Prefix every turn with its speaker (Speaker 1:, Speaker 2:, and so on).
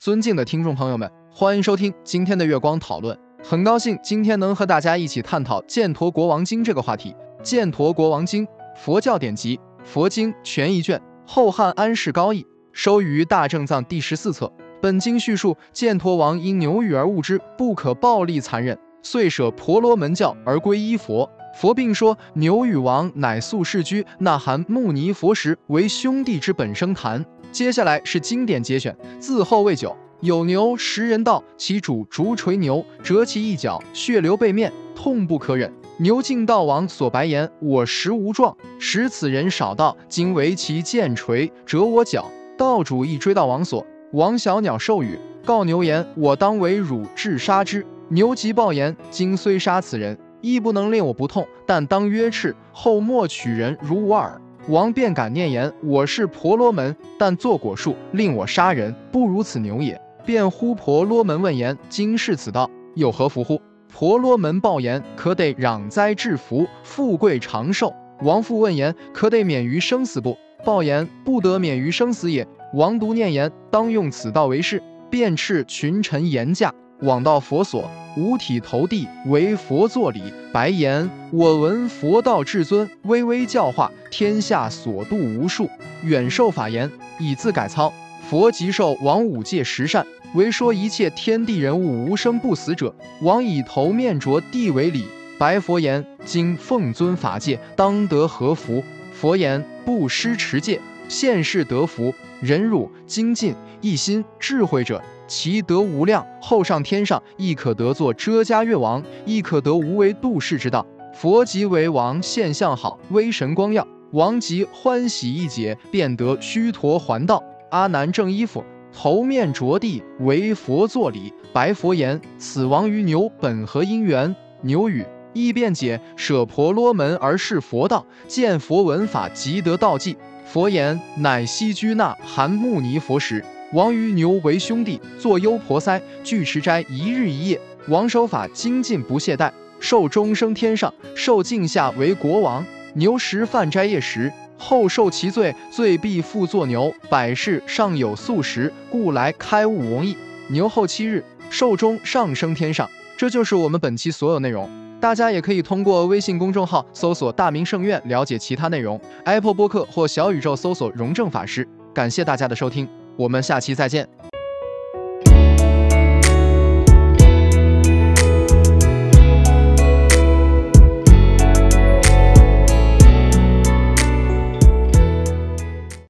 Speaker 1: 尊敬的听众朋友们，欢迎收听今天的月光讨论。很高兴今天能和大家一起探讨《犍陀国王经》这个话题。《犍陀国王经》佛教典籍，佛经全一卷，后汉安世高译，收于大正藏第十四册。本经叙述犍陀王因牛语而悟之，不可暴力残忍，遂舍婆罗门教而皈依佛。佛并说牛与王乃素世居那含牟尼佛时，为兄弟之本生谈。接下来是经典节选，自后未久，有牛食人道，其主逐垂牛，折其一角，血流背面，痛不可忍。牛敬道王所白言：“我食无状，使此人少道，今为其剑锤折我脚。”道主亦追到王所，王小鸟授语，告牛言：“我当为汝治杀之。”牛即报言：“今虽杀此人，亦不能令我不痛，但当约斥，后莫取人如我耳。”王便感念言：“我是婆罗门，但作果树，令我杀人，不如此牛也。”便呼婆罗门问言：“今是此道，有何福乎？”婆罗门报言：“可得攘灾致福，富贵长寿。”王复问言：“可得免于生死不？”报言：“不得免于生死也。”王独念言：“当用此道为事。”便斥群臣言驾，往到佛所。五体投地，为佛作礼，白言：“我闻佛道至尊，巍巍教化天下，所度无数，远受法言，以自改操。佛即受王五戒十善，为说一切天地人物无生不死者。王以头面着地为礼，白佛言：今奉尊法戒，当得何福？佛言：不失持戒，现世得福。忍辱、精进、一心、智慧者。”其德无量，后上天上亦可得作遮迦越王，亦可得无为度世之道。佛即为王，现象好，威神光耀。王即欢喜一解，便得须陀环道。阿难正衣服，头面着地，为佛作礼，白佛言：此王与牛本何因缘？牛语：亦辩解，舍婆罗门而视佛道，见佛闻法，即得道迹。佛言：乃悉居那含牟尼佛时。王与牛为兄弟，作优婆塞，俱持斋一日一夜。王守法精进不懈怠，受终生天上，受尽下为国王。牛食饭斋夜食，后受其罪，罪必复作牛。百世尚有素食，故来开悟容易。牛后七日，寿终上升天上。这就是我们本期所有内容。大家也可以通过微信公众号搜索“大明圣院”了解其他内容。Apple 播客或小宇宙搜索“荣正法师”。感谢大家的收听。我们下期再见。